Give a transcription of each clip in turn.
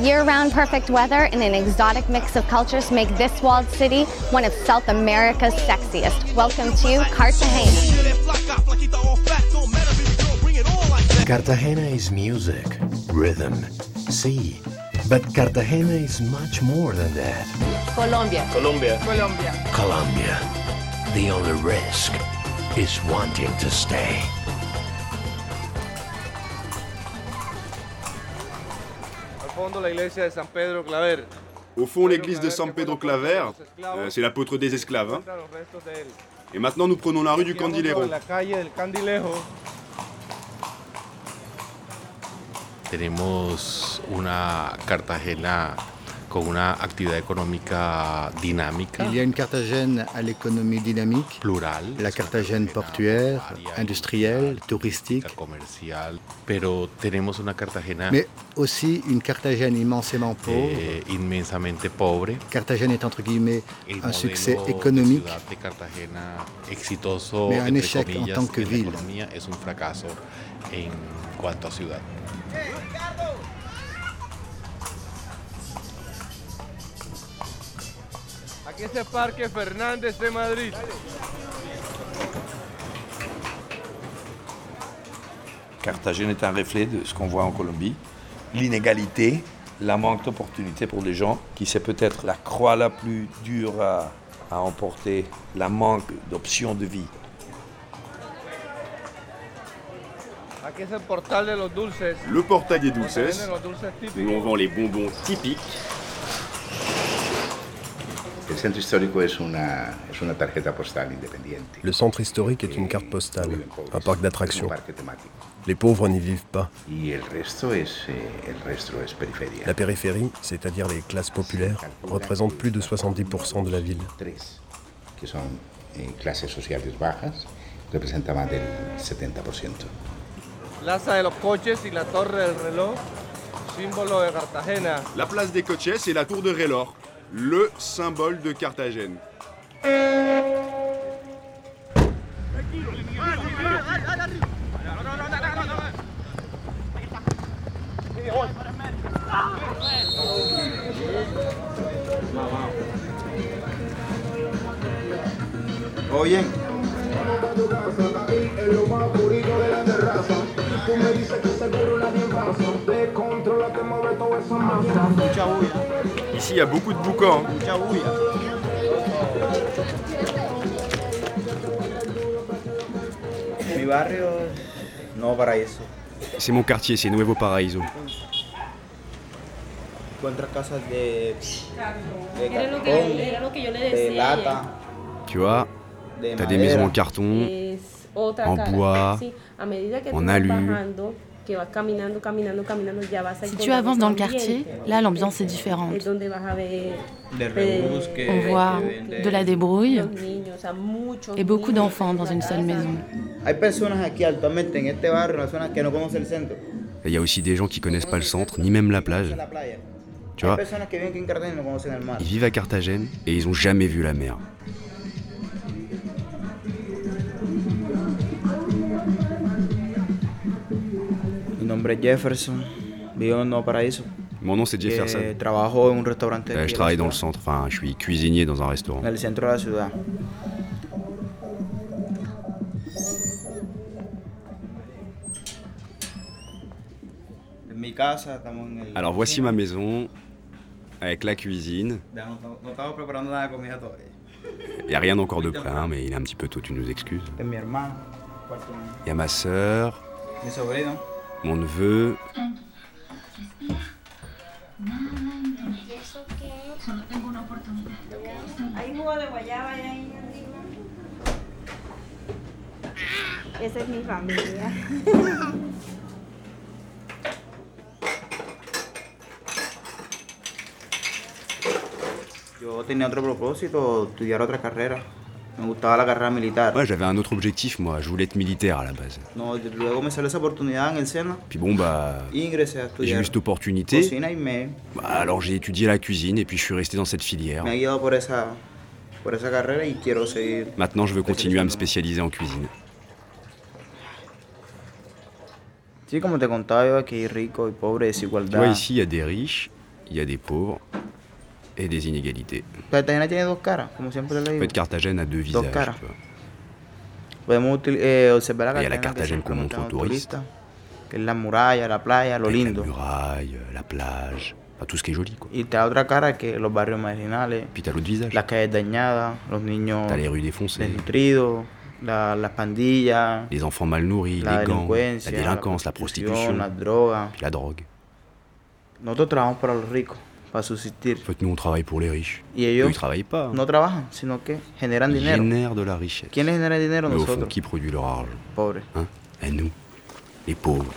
Year-round perfect weather and an exotic mix of cultures make this walled city one of South America's sexiest. Welcome to Cartagena. Cartagena is music, rhythm, sea. But Cartagena is much more than that. Colombia. Colombia. Colombia. Colombia. The only risk is wanting to stay. Au fond, l'église de San Pedro Claver, euh, c'est l'apôtre des esclaves. hein. Et maintenant, nous prenons la rue du Candilero. Tenemos una Cartagena con una actividad económica dinámica, Il y a une Carthagène à l'économie dynamique, plural. la Carthagène portuaire, industrielle, touristique, comercial, pero tenemos una Cartagena mais aussi une Carthagène immensément pauvre. eh, inmensamente pobre. Carthagène est entre guillemets El un succès économique, ciudad de Cartagena exitoso Mais un entre échec en tant que en la ville. economía es un fracaso en cuanto a ciudad. Aquí es el Parque Fernández de Madrid. Carthagène est un reflet de ce qu'on voit en Colombie. L'inégalité, la manque d'opportunités pour les gens, qui c'est peut-être la croix la plus dure à, à emporter, la manque d'options de vie. Le portail des Dulces, où l'on vend les bonbons typiques. El centro histórico es una, es una tarjeta postal independiente. Le centre historique est une carte postale, un parc d'attractions. Les pauvres n'y vivent pas. Eh. La périphérie, c'est-à-dire les classes populaires, représente plus de 70% de la ville. Eh, clases sociales bajas, representa más del 70%. Plaza de los Coches y la Torre del Reloj, símbolo de Cartagena. La place des Coches et la tour de Rélor, le symbole de Carthagène. Y a beaucoup de boucans. hein. C'est mon quartier, c'est Nuevo Paraíso. Tu vois, t'as des maisons en carton. En bois, en alu. Bajando, que vas caminando, caminando, caminando, ya vas a Si tu avances dans le quartier, là l'ambiance est différente. Eh, On voit de la débrouille et beaucoup d'enfants dans une seule maison. Il y a aussi des gens qui connaissent pas le centre, ni même la plage. Tu vois, ils vivent à Carthagène et ils ont jamais vu la mer. Nombre es Jefferson, vivo en Nuevo Paraíso. Mon nom c'est Jefferson. Trabajo en un restaurante. Euh, je travaille dans le centre, enfin je suis cuisinier dans un restaurant. En el centro de la ciudad. Alors voici ma maison, avec la cuisine. Il n'y a rien encore de prêt, hein, mais il est un petit peu tôt, tu nous excuses. Il y a ma sœur, mi sobrino. mon neveu, Hay jugo de guayaba ahí arriba. Esa es mi familia. Yo tenía otro propósito, estudiar otra carrera. Ouais, j'avais un autre objectif, moi. Je voulais être militaire à la base. Puis bon, bah, j'ai eu cette opportunité. Bah, alors j'ai étudié la cuisine et puis je suis resté dans cette filière. Maintenant, je veux continuer à me spécialiser en cuisine. Tu vois, ici, il y a des riches, il y a des pauvres et des inégalités. Cartagena tiene dos caras, como siempre le En digo. fait, Carthagène a deux Dos visages. caras. Podemos eh, observar y a la Cartagena Carthagène qu'on montre aux touristes. turistas, que es la muralla, la playa, lo Avec lindo. La muraille, la plage, enfin, tout ce qui est joli. Quoi. Y otra cara que los barrios marginales, Puis t'as l'autre visage. las calles dañadas, los niños T'as les rues défoncées, desnutridos, la- les enfants mal nourris, la les gangs, la delincuencia, délinquance, la prostitution, puis la drogue. Nosotros trabajamos para los ricos, para subsistir. En fait, nous, on travaille pour les riches. Y Eux, ellos ils travaillent pas. no trabajan, sino que generan Ils dinero. génèrent de la richesse. ¿Quiénes generan dinero? Mais au fond, Nosotros, qui produit leur argent? Pobres. hein? Et nous, les pauvres.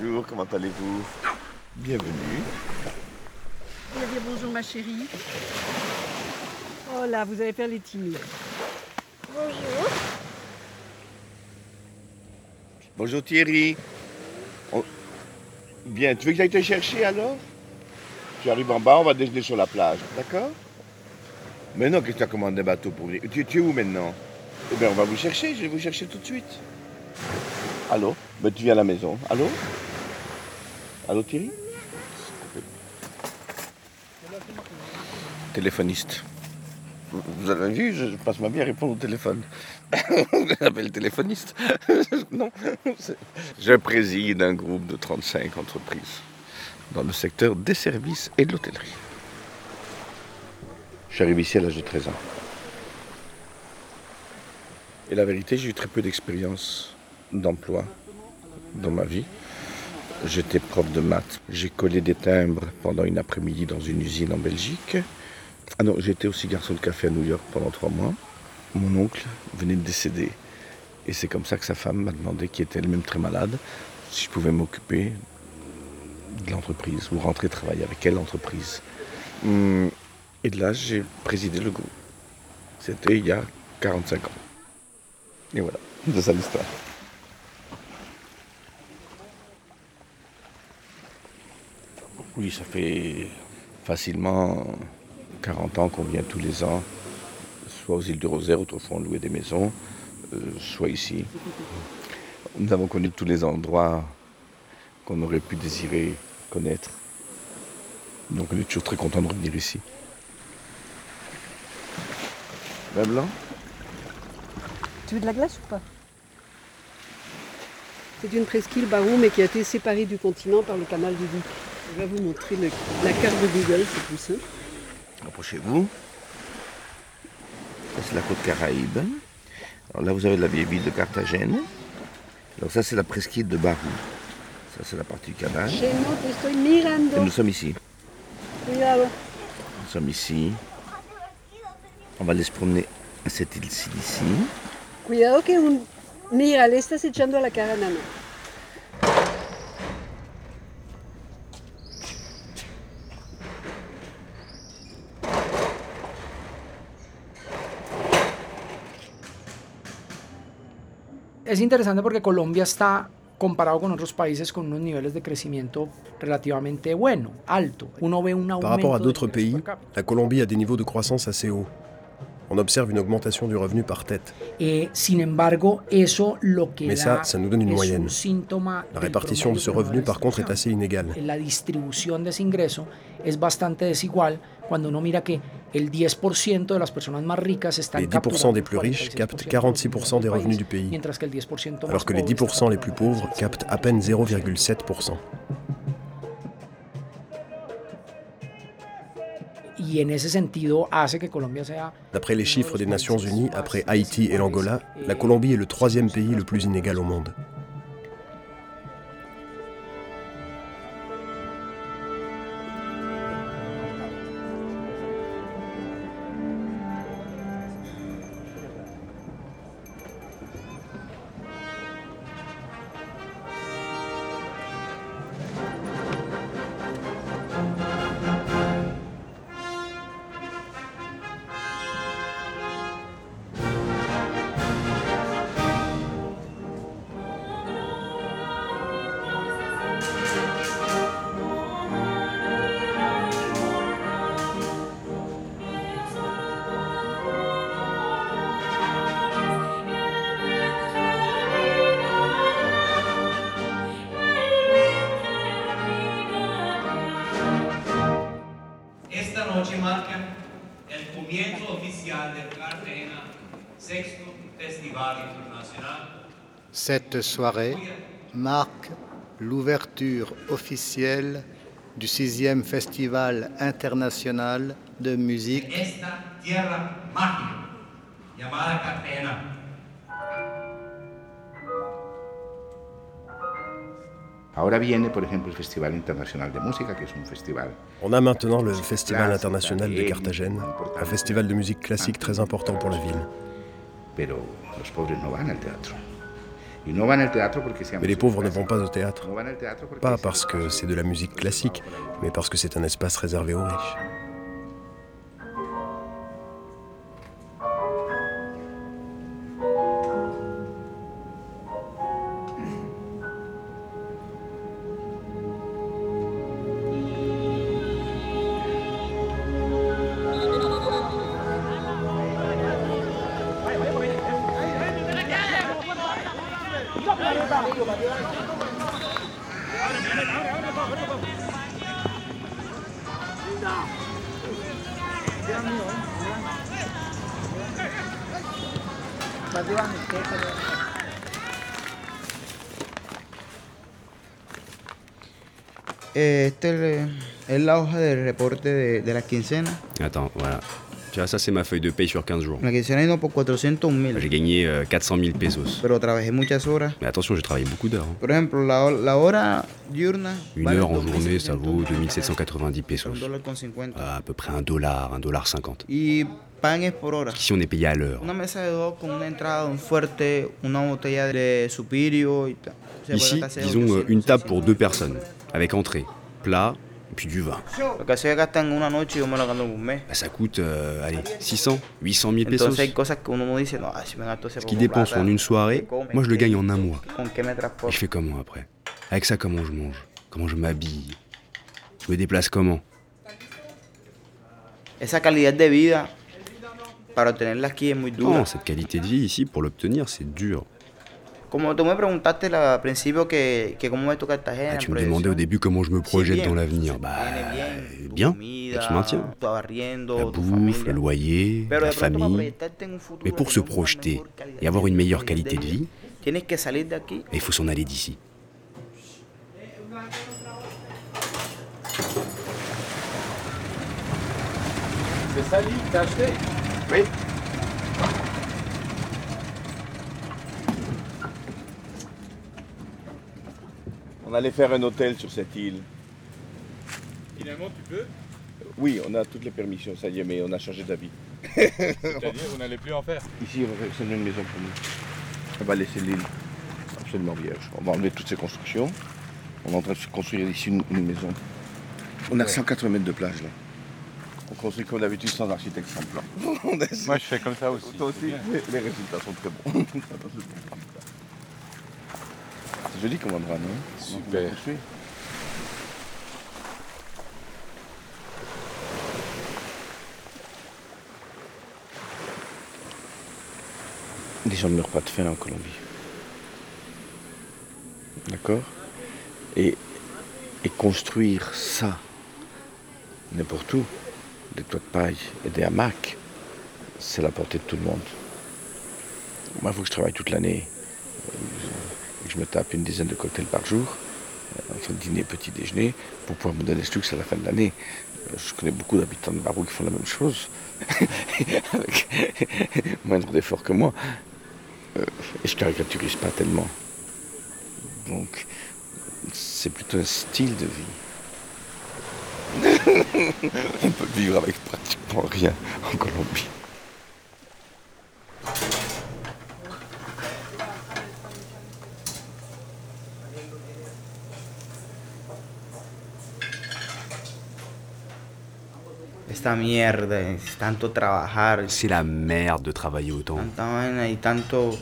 Bonjour, comment allez-vous? Bienvenue. Vous allez dire bonjour ma chérie. Oh là, vous allez faire les timides. Bonjour. Bonjour Thierry. On- Bien, tu veux que j'aille te chercher alors? Tu arrives en bas, on va déjeuner sur la plage, d'accord? Mais non, qu'est-ce que tu as commandé un bateau pour venir? Tu, tu es où maintenant? Eh bien, on va vous chercher, je vais vous chercher tout de suite. Allô? Ben, Tu viens à la maison. Allô? Allô Thierry Téléphoniste. Vous- avez vu, je passe ma vie à répondre au téléphone. J'appelle téléphoniste. non. Je préside un groupe de 35 entreprises dans le secteur des services et de l'hôtellerie. Je suis arrivé ici à l'âge de 13 ans. Et la vérité, j'ai eu très peu d'expérience d'emploi dans ma vie. J'étais prof de maths. J'ai collé des timbres pendant une après-midi dans une usine en Belgique. Ah non, j'étais aussi garçon de café à New York pendant trois mois. Mon oncle venait de décéder. Et c'est comme ça que sa femme m'a demandé, qui était elle-même très malade, si je pouvais m'occuper de l'entreprise ou rentrer travailler avec elle l'entreprise. Hum, Et de là, j'ai présidé le groupe. C'était il y a 45 ans. Et voilà, c'est ça l'histoire. Oui, ça fait facilement 40 ans qu'on vient tous les ans, soit aux îles du Rosaire, autrefois on louait des maisons, euh, soit ici. Nous avons connu tous les endroits qu'on aurait pu désirer connaître. Donc on est toujours très content de revenir ici. Vin blanc Tu veux de la glace ou pas? C'est une presqu'île Barou, mais qui a été séparée du continent par le canal du Duc. Je vais vous montrer le- la carte de Google, c'est plus simple. Approchez-vous. Ça, c'est la côte Caraïbe. Alors là, vous avez la vieille ville de Carthagène. Alors ça, c'est la presqu'île de Barou. Ça, c'est la partie du canal. Et nous sommes ici. Cuidado. Nous sommes ici. On va aller se promener à cette île-ci d'ici. Cuidado que un... Mira, le estás echando a la cara. Es interesante porque Colombia está comparado con otros países con unos niveles de crecimiento relativamente bueno, alto. Uno ve un Par rapport à aumento d'autres pays, la Colombie a des niveaux de croissance assez hauts. On observe une augmentation du revenu par tête. Sin embargo, eso lo que Mais ça, ça nous donne une moyenne. La répartition de ce revenu, par contre, est assez inégale. La distribución de ese ingreso es bastante desigual cuando uno mira que el 10% de las personas más ricas están Les 10% capturando des plus riches 46% captent del 46% des revenus du pays, mientras que el 10% más alors que les pobres 10% les plus pauvres captent à peine 0,7%. Y en ese sentido hace que Colombia sea D'après les chiffres des Nations Unies, après Haïti et l'Angola, la Colombie est le troisième pays le plus inégal au monde. Cette soirée marque l'ouverture officielle du sixième Festival international de musique. On a maintenant le Festival international de Carthagène, un festival de musique classique très important pour la ville. Pero los pobres no van al teatro. Mais les pauvres ne vont pas au théâtre. Pas parce que c'est de la musique classique, mais parce que c'est un espace réservé aux riches. Este es- la hoja de reporte de, de la quincena. Voilà. Tu vois, ça c'est ma feuille de paye sur 15 jours. La quincena vino por 401 mil. J'ai gagné euh, 400 000 pesos. Mais attention, j'ai travaillé beaucoup d'heures. hein. Une heure en 2.700 journée, ça vaut 2790 pesos. un dólar con 50. À peu près un dollar, un dollar 50. Y pagan por hora. Ici, on est payé à l'heure. Ici, disons euh, 800, une table pour deux personnes, avec entrée, plat, puis du vin. Bah, ça coûte, euh, allez, 600, 800 000 pesos. Ese Ce poco dépense en une soirée, moi je le gagne en un mois. ¿Con qué me Et je fais comment après? Avec ça, comment je mange? Comment je m'habille? Je me déplace comment? Non, cette qualité de vie ici, pour l'obtenir, c'est dur. Ah, tu me demandais au début comment je me projette dans l'avenir. Bah, bien, maintiens. tu arriendo, La bouffe, le loyer, Pero la famille. Mais pour se projeter et avoir une meilleure qualité de vie, il faut s'en aller d'ici. C'est ça, t'as acheté? Oui. On allait faire un hôtel sur cette île. Finalement, tu peux Oui, on a toutes les permissions, ça y est, mais on a changé d'avis. C'est-à-dire, vous n'allez plus en faire Ici, on va- c'est une maison pour nous. On va laisser l'île absolument vierge. On va enlever toutes ces constructions. On est en train de construire ici une, une maison. On a 180 mètres de plage là. On construit comme d'habitude sans architecte, sans plan. Moi, je fais comme ça aussi. Toi aussi, les les résultats sont très bons. C'est joli comme endroit, non Super. Les gens ne meurent pas de faim en Colombie. D'accord? Et, et construire ça, n'importe où, des toits de paille et des hamacs, c'est la portée de tout le monde. Moi, il faut que je travaille toute l'année. Je me tape une dizaine de cocktails par jour, euh, entre dîner, petit déjeuner, pour pouvoir me donner ce luxe à la fin de l'année. Euh, Je connais beaucoup d'habitants de Barou qui font la même chose, avec moindre d'effort que moi. Euh, et je caricaturise pas tellement. Donc, c'est plutôt un style de vie. On peut vivre avec pratiquement rien en Colombie. Esta mierda, es tanto trabajar, C'est la merde de travailler autant. tanta vaina y tanto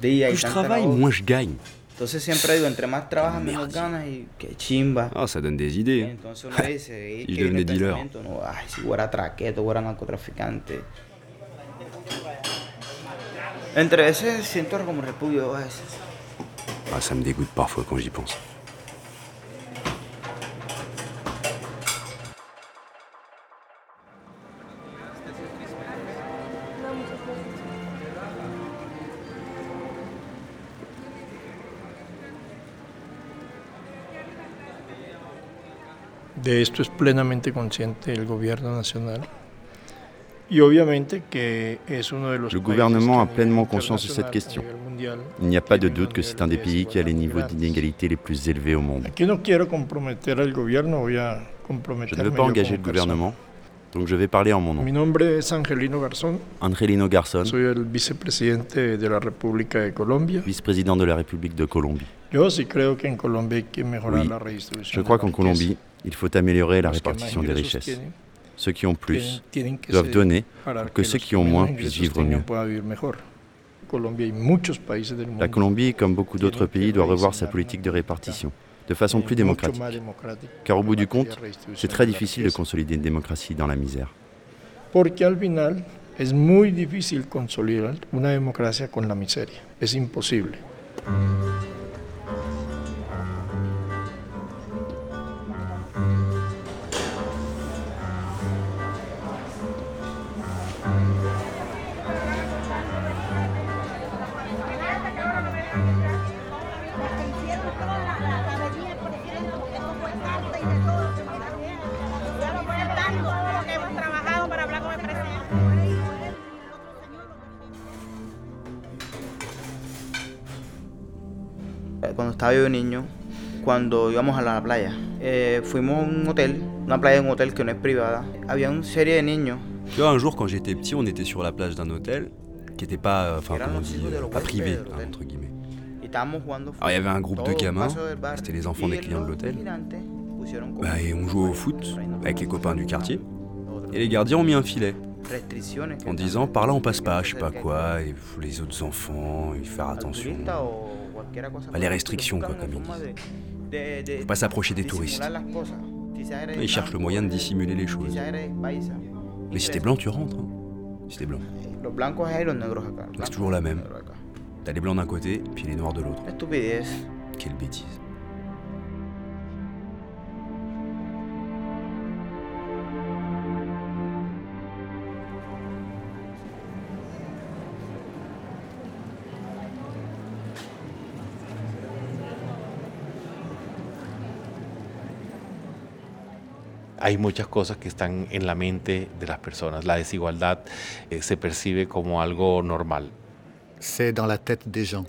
día y Plus je travaille, moins je gagne. Entonces siempre digo, entre más trabajas, menos ganas y qué chimba. Ah, ça donne des idées. Entonces uno dice, "Ey, Si que je devenais el dealer. pensamiento, no, ay, si fuera traqueto, fuera narcotraficante. Entre veces siento como repudio a veces. Ah, ça me dégoûte parfois quand j'y pense. De esto es plenamente consciente el gobierno nacional. Le gouvernement a pleinement conscience de cette question. Il n'y a pas de doute que c'est un des pays qui a les niveaux d'inégalité les plus élevés au monde. Je ne veux pas engager le gouvernement, donc je vais parler en mon nom. Angelino Garzón. Vice-président de la République de Colombie. Oui, je crois qu'en. Colombie, il faut améliorer la répartition des richesses. Ceux qui ont plus doivent donner pour que ceux qui ont moins puissent vivre mieux. La Colombie, comme beaucoup d'autres pays, doit revoir sa politique de répartition de façon plus démocratique. Car au bout du compte, c'est très difficile de consolider une démocratie dans la misère. Porque al final es muy difícil consolidar una democracia con la miseria. Es imposible. Estaba yo niño, cuando íbamos a la playa, eh, fuimos a un hotel, una playa de un hotel que no es privada. Había una serie de niños Tu vois, un jour, quand j'étais petit, on était sur la plage d'un hôtel qui n'était pas, euh, enfin, comment on dit, de pas privé, hein, entre guillemets. Alors, il y avait un groupe de gamins, c'était les enfants des clients de l'hôtel. Bah, et on jouait au foot avec les copains du quartier. Et les gardiens ont mis un filet en disant par là on passe pas, je sais pas quoi, et les autres enfants, il faut faire attention. Bah, les restrictions, quoi, comme ils disent. Faut pas s'approcher des touristes. Ils cherchent le moyen de dissimuler les choses. Mais si t'es blanc, tu rentres. hein. Si t'es blanc. C'est toujours la même. T'as les blancs d'un côté, puis les noirs de l'autre. Quelle bêtise. Hay muchas cosas que están en la mente de las personas. La desigualdad eh, se percibe como algo normal. C'est dans la tête des gens.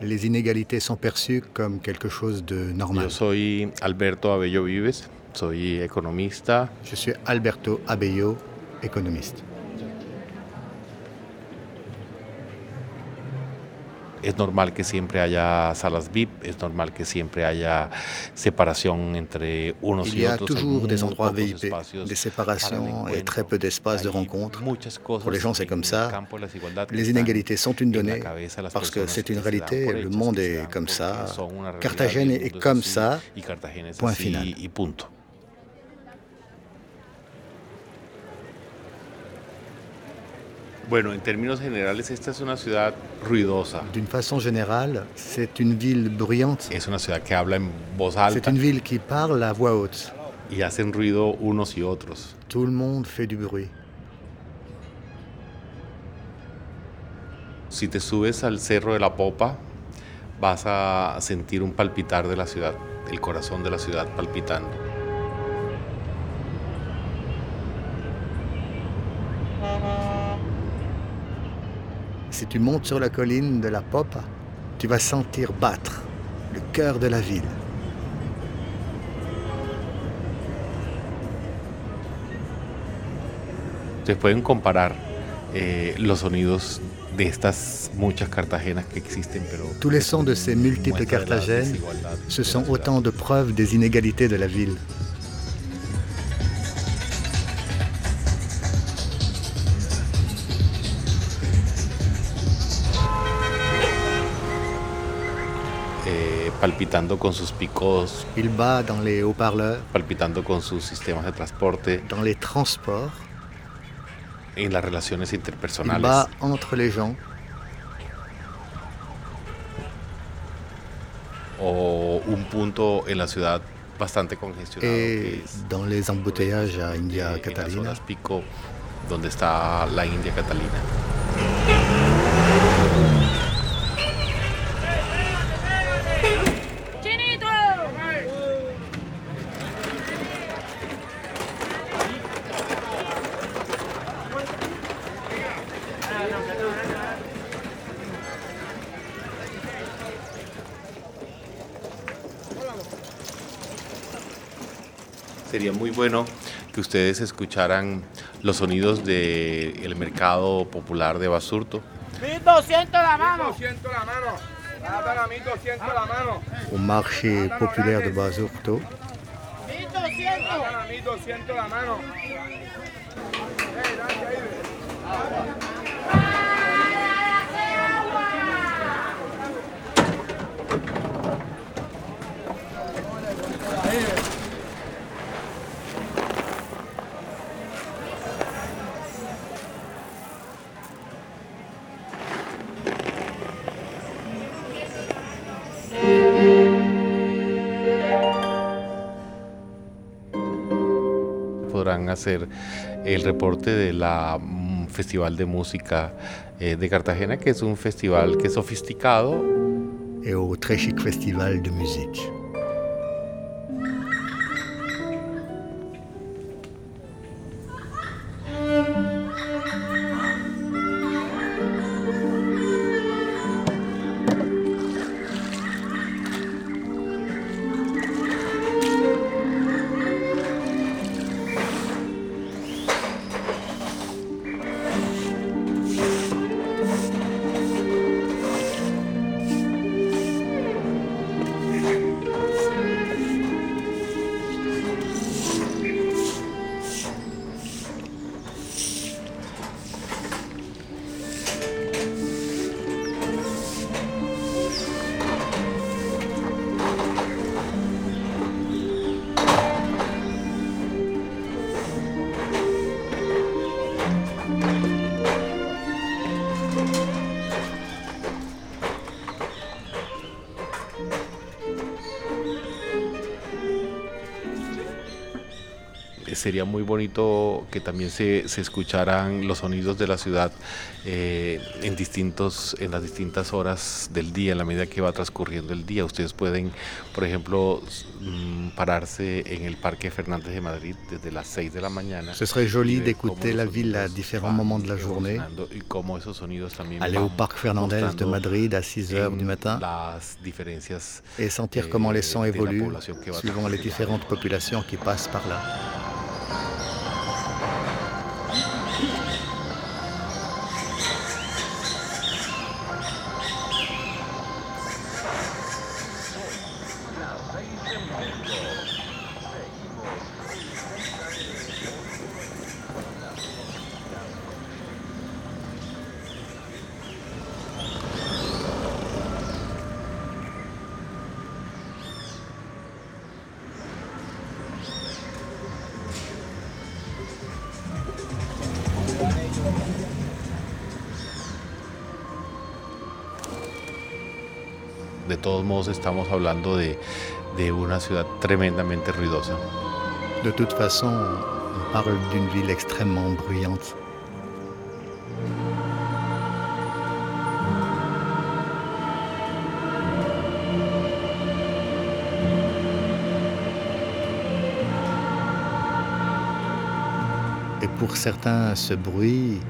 Les inégalités sont perçues comme quelque chose de normal. Yo soy Alberto Abello Vives, soy economista. Je suis Alberto Abello, économiste. Es normal que siempre haya salas VIP, es normal que siempre haya separación entre unos Il y y a otros. toujours des endroits VIP, des séparations et très peu d'espaces de rencontre. Pour les gens, c'est comme ça. Les inégalités sont une donnée parce que c'est une réalité, le monde est comme ça. Carthagène est comme ça. Point final. Bueno, en términos generales, esta es una ciudad ruidosa. D'une façon générale, c'est une ville bruyante. Es una ciudad que habla en voz C'est alta une ville qui parle à voix haute. y hacen ruido unos y otros. Tout le monde fait du bruit. Si te subes al cerro de la Popa, vas a sentir un palpitar de la ciudad, el corazón de la ciudad palpitando. Si tu montes sur la colline de la Popa, tu vas sentir battre le cœur de la ville. Pueden comparar eh, los sonidos de estas muchas Cartagenas que existen, pero Tous les sons de ces multiples desigualdad ce sont autant de preuves des inégalités de la ville. Palpitando con sus picos, Il bat dans les haut-parleurs, palpitando con sus sistemas de transporte, dans les transports, en las relaciones il interpersonales. bat entre les gens, o un punto en la ciudad bastante congestionado que et es dans les embouteillages à India en las Catalina. zonas pico donde está la India Catalina. Sería muy bueno que ustedes escucharan los sonidos del mercado popular de Basurto. 1200 la mano. 1200 la mano. Nada, 1200 la mano. Au marché populaire de Basurto, 1200. 1200 la mano. Hacer el reporte de la mm, Festival de Música eh, de Cartagena, que es un festival que es sofisticado. chic festival de musique. Muy bonito que también se, se escucharan los sonidos de la ciudad eh, en, distintos, en las distintas horas del día, en la medida que va transcurriendo el día. Ustedes pueden, por ejemplo, mm, pararse en el Parque Fernández de Madrid desde las 6 de la mañana. Ce serait joli d'écouter la ville à différents moments de la journée, y cómo esos sonidos también aller au Parc Fernandez de Madrid à 6 heures du matin las diferencias et sentir eh, comment les sons de la évoluent suivant les différentes populations qui passent par là. Modos estamos hablando de, de una ciudad tremendamente ruidosa. De toute façon, on parle d'une ville extrêmement bruyante. Et pour certains, ce bruit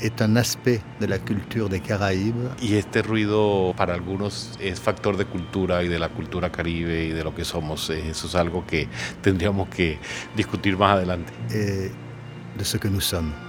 est un aspect de la culture des Caraïbes Y este ruido para algunos es factor de cultura y de la cultura caribe y de lo que somos. Eh, Eso es algo que tendríamos que discutir más adelante. et de ce que nous sommes.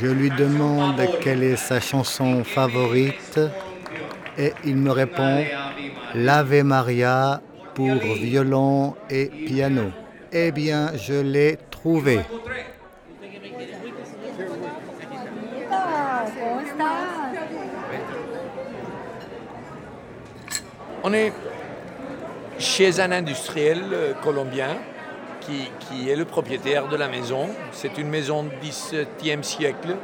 Je lui demande quelle est sa chanson favorite et il me répond L'Ave Maria pour violon et piano. Eh bien, je l'ai trouvé. On est chez un industriel euh, colombien qui, est le propriétaire de la maison. C'est une maison du XVIIe siècle,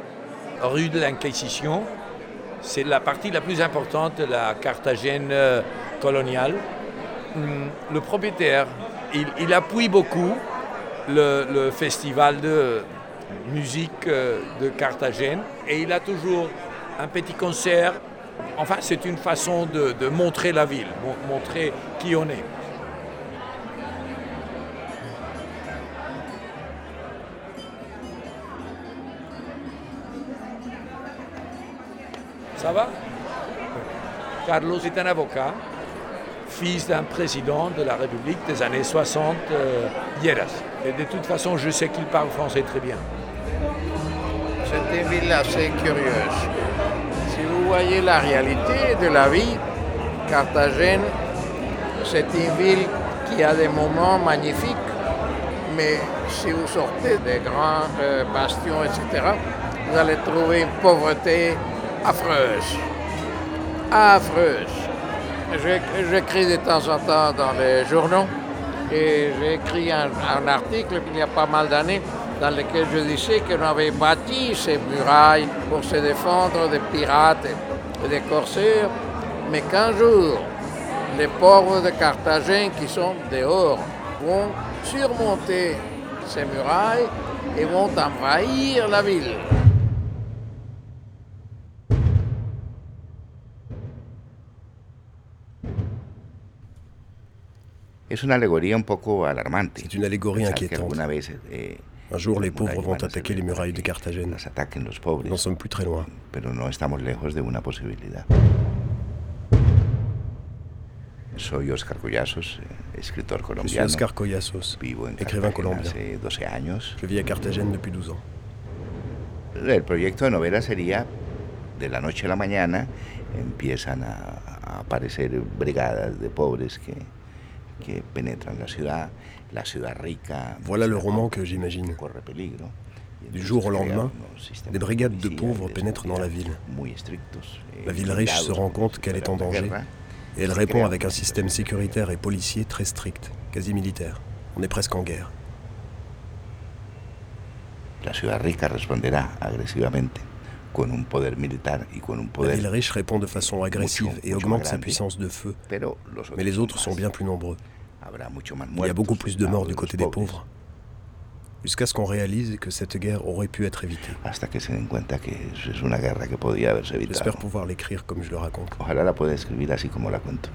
rue de l'Inquisition. C'est la partie la plus importante de la Carthagène euh, coloniale. Hum, Le propriétaire, il, appuie beaucoup le, festival de musique euh, de Carthagène et il a toujours un petit concert. Enfin, c'est une façon de, montrer la ville, mon- montrer qui on est. Ça va? Carlos est un avocat, fils d'un président de la République des années 60, euh, Lleras. Et de toute façon, je sais qu'il parle français très bien. C'est une ville assez curieuse. Si vous voyez la réalité de la vie, Carthagène, c'est une ville qui a des moments magnifiques, mais si vous sortez des grands euh, bastions, etc., vous allez trouver une pauvreté affreuse. Affreuse. J'écris de temps en temps dans les journaux et j'ai écrit un, article il y a pas mal d'années dans lequel je disais qu'on avait bâti ces murailles pour se défendre des pirates et des corsaires, mais qu'un jour, les pauvres de Carthagène qui sont dehors vont surmonter ces murailles et vont envahir la ville. Es una alegoría un poco alarmante. C'est une allégorie inquiétante. vez, eh, Un jour, les pauvres vont attaquer les murailles de Carthagène. Nous n'en sommes plus très loin. Pero no estamos lejos de una posibilidad. Soy Oscar Collazos, eh, escritor Je suis colombiano. Oscar Collazos, Vivo en écrivain colombien. hace 12 años. Je vis à Carthagène depuis 12 ans. El proyecto de novela sería de la noche a la mañana empiezan a, a aparecer brigadas de pobres que, que penetran la ciudad, la ciudad rica. Voilà le roman que j'imagine. Du jour au lendemain, des brigades de pauvres pénètrent dans la ville. eh, La ville riche se rend compte qu'elle est en danger et elle répond avec un système sécuritaire et policier très strict, quasi militaire. On est presque en guerre. La ciudad rica responderá agresivamente con un poder militar y con un La poder ville riche répond de façon agressive mucho, et augmente sa puissance de feu. Mais les autres son sont bien plus nombreux. Il y a beaucoup plus de morts du côté des pauvres. Jusqu'à ce qu'on réalise que cette guerre aurait pu être évitée. J'espère pouvoir l'écrire comme je le raconte. Ojalá la pueda escribir así como la cuento.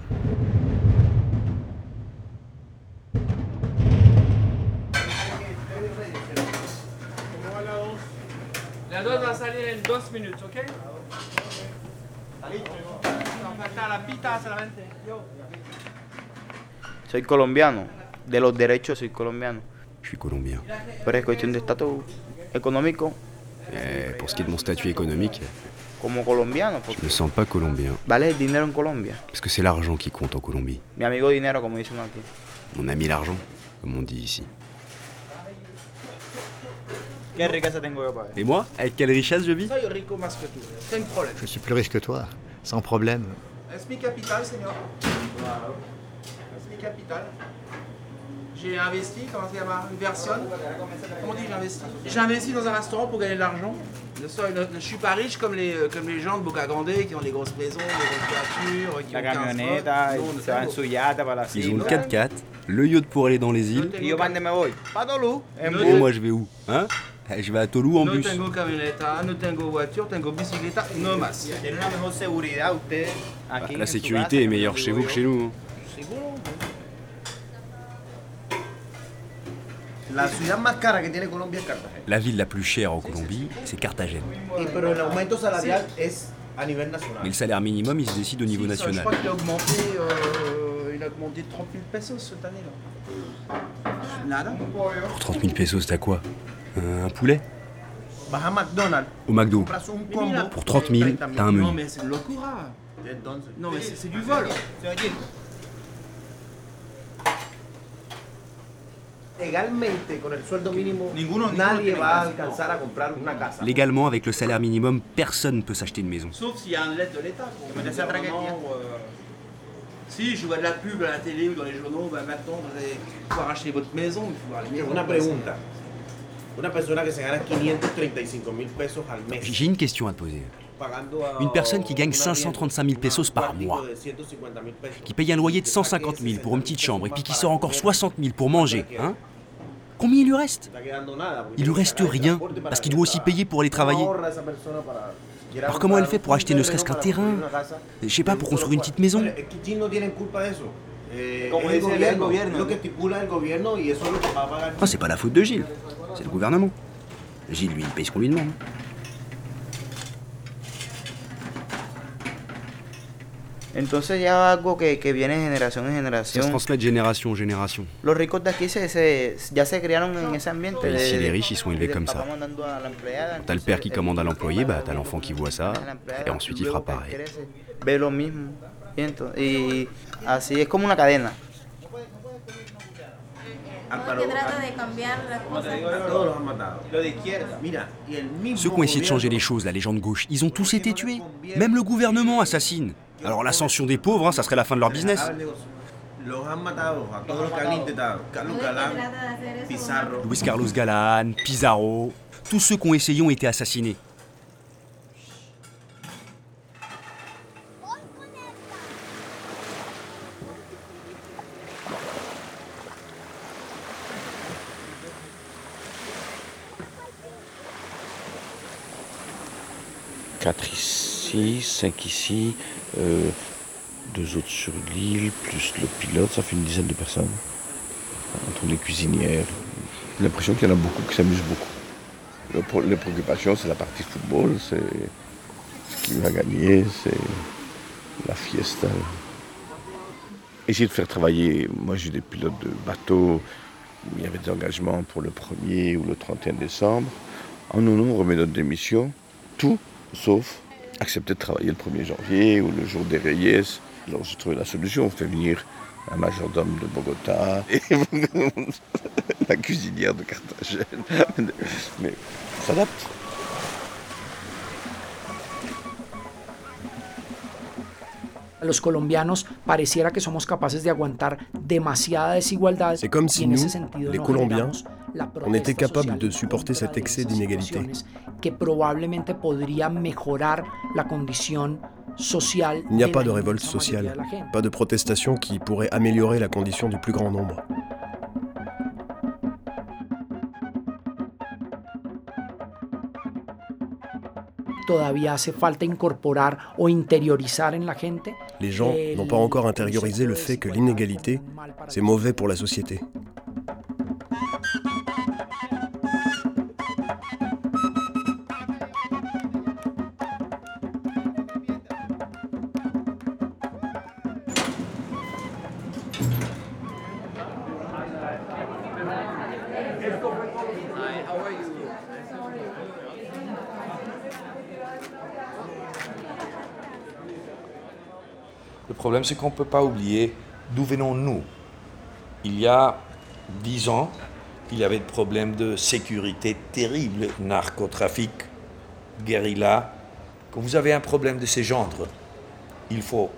Soy colombiano, de los derechos soy colombiano. Je suis colombien. Pero es cuestión de estatus económico, Eh, pour ce qui est de mon statut économique, como colombiano, je me sens pas colombien. vale el dinero en Colombia? Parce que c'est l'argent qui compte en Colombie. Mi amigo dinero, como dicen aquí. Mon ami l'argent, comme on dit ici. Tengo yo Et moi? Avec quelle richesse je vis? Soy rico más que tú. Sin problema. Je suis plus riche que toi, sans problème. Es mi capital, señor. Mi capital. J'ai investi, comment ça s'appelle Inversion. Comment on dit j'ai investi J'ai investi dans un restaurant pour gagner de l'argent. Je, je suis pas riche comme les, euh, comme les gens de Boca Grande qui ont des grosses maisons, des grosses voitures, qui La ont 15 camioneta, trucks. y Nous, on se van en tengo- su yate para la Ils ont le cima. 4x4, le yacht pour aller dans les îles. Et bus. moi je vais où Hein? Eh, Je vais à Tolou en No bus. tengo camioneta, no tengo voiture, tengo bicicleta, no más. Tiene una mejor seguridad usted aquí. Bah, La sécurité est meilleure chez vous que chez nous. hein. Seguro. La ciudad más cara que tiene Colombia es Cartagena. La ville la plus chère en Colombie, c'est Carthagène. Y, pero el aumento salarial es a nivel nacional. Mais le salaire minimum, il se décide au niveau Si, ça, Je national. crois qu'il a augmenté, euh, il a augmenté de 30 000 pesos cette année-là. Nada. Pour 30 000 pesos, t'as quoi? Un poulet? Vas a McDonald's, Au McDo. compras un combo. Pour 30 000, t'as un Non, menu. mais c'est une locura. Entonces, Non, mais c'est c'est du vol. legalmente con el sueldo mínimo nadie va a alcanzar a comprar una casa. Légalement, avec le salaire minimum, personne ne peut s'acheter une maison. Sauf s'il y a une lettre de l'État. euh, Si, je vois de la pub à la télé ou dans les journaux, bah maintenant vous allez pouvoir acheter votre maison, il faut aller Una pregunta. Una persona que se gana 535 mil pesos al mes. J'ai une question à te poser. Une personne qui gagne un arriendo, 535 000 pesos par mois, cuartico de 150 000 pesos. qui paye un loyer de 150 000 pour une petite chambre et puis qui sort encore 60 000 pour manger, hein Combien il lui reste Il lui reste rien parce qu'il doit aussi payer pour aller travailler. Alors comment elle fait pour acheter ne serait-ce qu'un terrain. Je sais pas, pour construire une petite maison. Eh. Ah, c'est pas la faute de Gilles, c'est le gouvernement. Gilles, lui, il paye ce qu'on lui demande. Entonces ya algo que, que viene de generación en Ça se generación. transmet de génération en génération. Los ricos de aquí se, se- ya se criaron en ese ambiente. Et ici, de- les riches, ils sont élevés comme ça. la T'as le père qui commande à l'employé, bah t'as l'enfant qui voit ça, la et ensuite il fera pareil. Ve lo mismo. Y, ento- y así es como una cadena. que trata de cambiar las cosas. A todos los han matado. Lo de izquierda. Mira, y el mismo Ceux qui ont essayé de changer les choses, là, les gens de gauche, ils ont tous été tués. Même le gouvernement assassine. Alors l'ascension des pauvres, hein, ça serait la fin de leur business. Luis Carlos Galán, Pizarro, tous ceux qui ont essayé ont été assassinés. 5 ici, euh, deux autres sur l'île, plus le pilote, ça fait une dizaine de personnes. Entre les cuisinières. J'ai l'impression qu'il y en a beaucoup qui s'amusent beaucoup. Les préoccupations, c'est la partie football, c'est ce qui va gagner, c'est la fiesta. Essayer de faire travailler, moi j'ai des pilotes de bateaux, il y avait des engagements pour le 1er ou le 31 décembre. En nous, on remet notre démission, tout sauf accepter de travailler le 1er janvier ou le jour des Reyes. Alors j'ai trouvé la solution, on fait venir un majordome de Bogota et la cuisinière de Carthagène. Mais on s'adapte. A los colombianos pareciera que somos capaces de aguantar demasiada desigualdad. C'est comme si nous, les Colombiens, on était social de supporter cet excès d'inégalité. Il n'y a pas de révolte sociale, pas de protestation qui pourrait améliorer la condition du plus grand nombre. Les gens n'ont pas encore intériorisé le fait que l'inégalité, c'est mauvais pour la société. Problème, c'est qu'on ne peut pas oublier d'où venons-nous. Il y a dix ans, il y avait des problèmes de sécurité terribles, narcotrafic, guérilla. Quand vous avez un problème de ces genres, il faut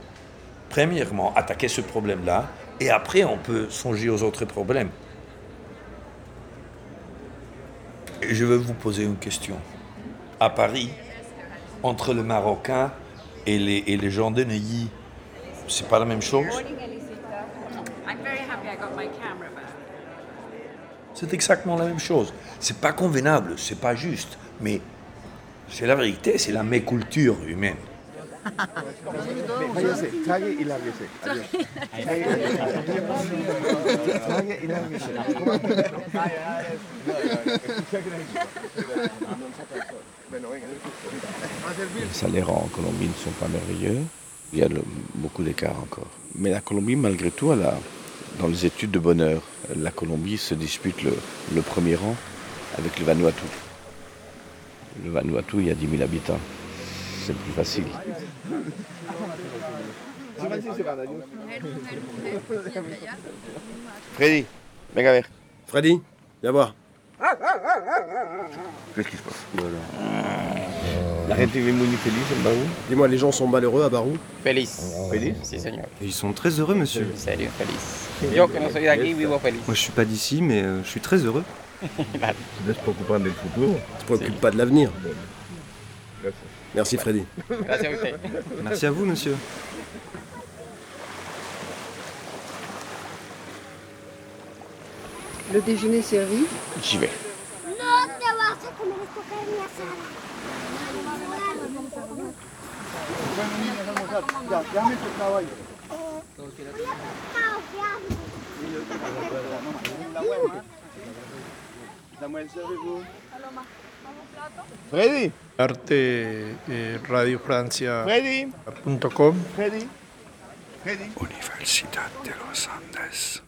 premièrement attaquer ce problème-là et après on peut songer aux autres problèmes. Je veux vous poser une question. À Paris, entre le Marocain et les, et les gens de Neuilly, c'est pas la même chose. C'est exactement la même chose. C'est pas convenable, c'est pas juste, mais c'est la vérité, c'est la méculture humaine. Les salaires en Colombie ne sont pas merveilleux. Il y a le- beaucoup d'écart encore. Mais la Colombie, malgré tout, elle a, dans les études de bonheur, la Colombie se dispute le, le premier rang avec le Vanuatu. Le Vanuatu, il y a 10 000 habitants. C'est plus facile. Freddy, venga ver. Freddy, viens voir. Qu'est-ce qui se passe? La gente muy feliz en Barou. Dis-moi, les gens sont malheureux à Barou Feliz. Feliz Sí, señor. Ils sont très heureux, monsieur. Serio, feliz. Yo que no soy de aquí vivo feliz. Moi, je suis pas d'ici, mais euh, je suis très heureux. No se preocupan del futuro. Tu te préoccupes pas de l'avenir. Merci Freddy. Gracias a usted. Merci à vous, monsieur. Le déjeuner servi. J'y vais. No te vas a comer esto que mi asada. Freddy. Arte eh, Radio Francia. Freddy. punto com. Freddy. Freddy. Universidad de los Andes.